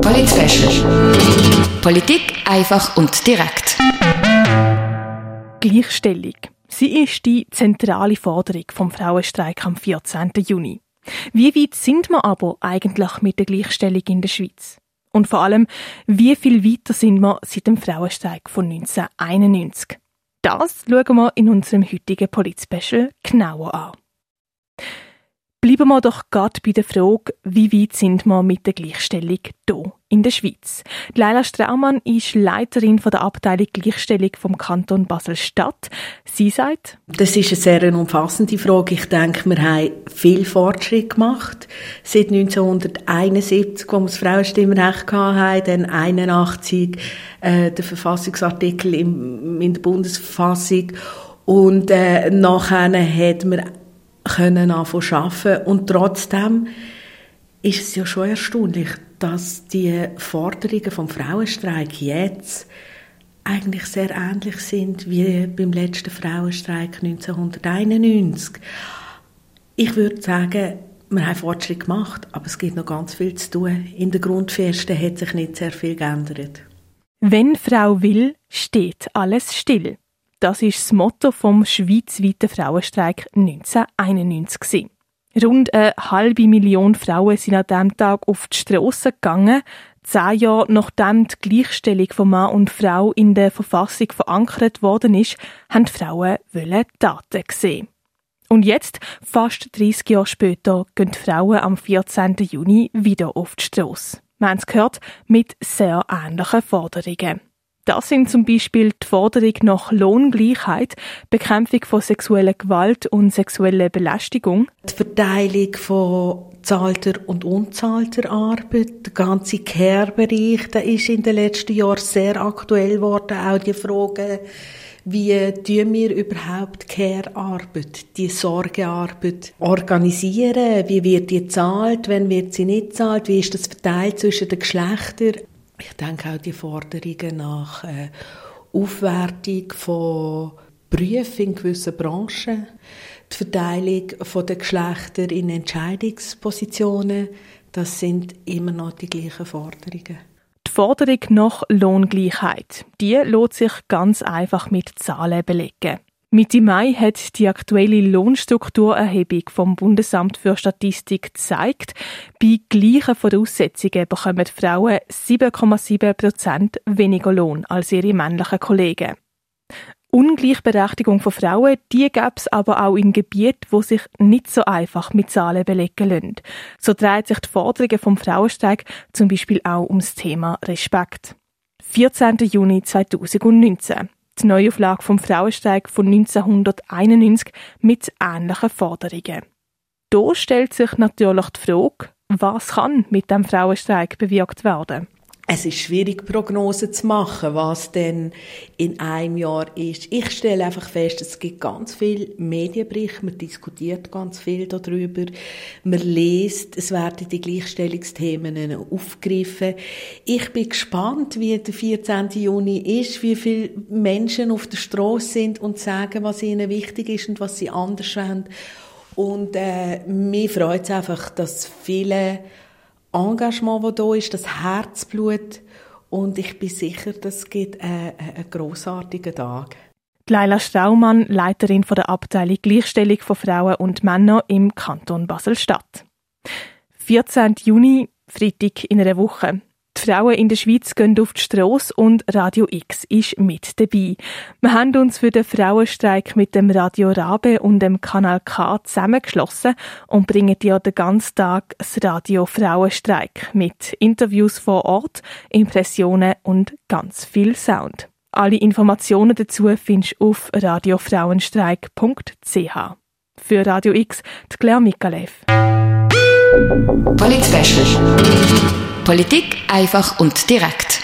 Polit Politik einfach und direkt. Gleichstellung. Sie ist die zentrale Forderung vom Frauenstreik am 14. Juni. Wie weit sind wir aber eigentlich mit der Gleichstellung in der Schweiz? Und vor allem, wie viel weiter sind wir seit dem Frauenstreik von 1991? Das schauen wir in unserem heutigen Polit-Special genauer an. Bleiben wir doch gerade bei der Frage, wie weit sind wir mit der Gleichstellung hier in der Schweiz? Leila Straumann ist Leiterin der Abteilung Gleichstellung vom Kanton Basel-Stadt. Sie sagt, das ist eine sehr umfassende Frage. Ich denke, wir haben viel Fortschritt gemacht. Seit 1971, wo wir das Frauenstimmrecht hatten, dann 81 äh, der Verfassungsartikel im, in der Bundesverfassung und äh, nachher hat man können anfangen arbeiten. Und trotzdem ist es ja schon erstaunlich, dass die Forderungen vom Frauenstreik jetzt eigentlich sehr ähnlich sind wie beim letzten Frauenstreik 1991. Ich würde sagen, wir haben Fortschritt gemacht, aber es gibt noch ganz viel zu tun. In den Grundfesten hat sich nicht sehr viel geändert. Wenn Frau will, steht alles still. Das ist das Motto vom schweizweiten Frauenstreik 1991. Rund eine halbe Million Frauen sind an diesem Tag auf die Strasse gegangen. Zehn Jahre nachdem die Gleichstellung von Mann und Frau in der Verfassung verankert worden ist, haben die Frauen Taten sehen. Und jetzt, fast 30 Jahre später, gehen die Frauen am 14. Juni wieder auf die Strasse. Wir haben es gehört, mit sehr ähnlichen Forderungen. Das sind zum Beispiel die Forderung nach Lohngleichheit, Bekämpfung von sexueller Gewalt und sexueller Belästigung. Die Verteilung von zahlter und unzahlter Arbeit, der ganze Care-Bereich, der ist in den letzten Jahren sehr aktuell geworden. Auch die Frage, wie tun wir überhaupt Care-Arbeit, die Sorgearbeit organisieren? Wie wird die zahlt? Wenn wird sie nicht zahlt? Wie ist das verteilt zwischen den Geschlechtern? Ich denke auch die Forderungen nach äh, Aufwertung von Berufen in gewissen Branchen, die Verteilung der Geschlechter in Entscheidungspositionen, das sind immer noch die gleichen Forderungen. Die Forderung nach Lohngleichheit, die lässt sich ganz einfach mit Zahlen belegen. Mitte Mai hat die aktuelle Lohnstrukturerhebung vom Bundesamt für Statistik gezeigt, bei gleichen Voraussetzungen bekommen Frauen 7,7 Prozent weniger Lohn als ihre männlichen Kollegen. Ungleichberechtigung von Frauen, die gäbe es aber auch in Gebieten, wo sich nicht so einfach mit Zahlen belegen lassen. So dreht sich die Forderungen vom Frauenstreik zum Beispiel auch ums Thema Respekt. 14. Juni 2019 die Neuauflage vom Frauenstreik von 1991 mit ähnlichen Forderungen. Da stellt sich natürlich die Frage, was kann mit dem Frauenstreik bewirkt werden? Es ist schwierig, Prognosen zu machen, was denn in einem Jahr ist. Ich stelle einfach fest, es gibt ganz viel Medienberichte, man diskutiert ganz viel darüber, man liest, es werden die Gleichstellungsthemen aufgegriffen. Ich bin gespannt, wie der 14. Juni ist, wie viele Menschen auf der Straße sind und sagen, was ihnen wichtig ist und was sie anders wollen. Und äh, mir freut es einfach, dass viele Engagement, das da ist, das Herzblut. Und ich bin sicher, das gibt einen, einen grossartigen Tag. Leila Straumann, Leiterin der Abteilung Gleichstellung von Frauen und Männern im Kanton Basel-Stadt. 14. Juni, Freitag in einer Woche. Frauen in der Schweiz gehen auf die Strasse und Radio X ist mit dabei. Wir haben uns für den Frauenstreik mit dem Radio Rabe und dem Kanal K zusammengeschlossen und bringen dir den ganzen Tag das Radio Frauenstreik mit Interviews vor Ort, Impressionen und ganz viel Sound. Alle Informationen dazu findest du auf radiofrauenstreik.ch. Für Radio X, Claire Mikalev. Polit Politik einfach und direkt.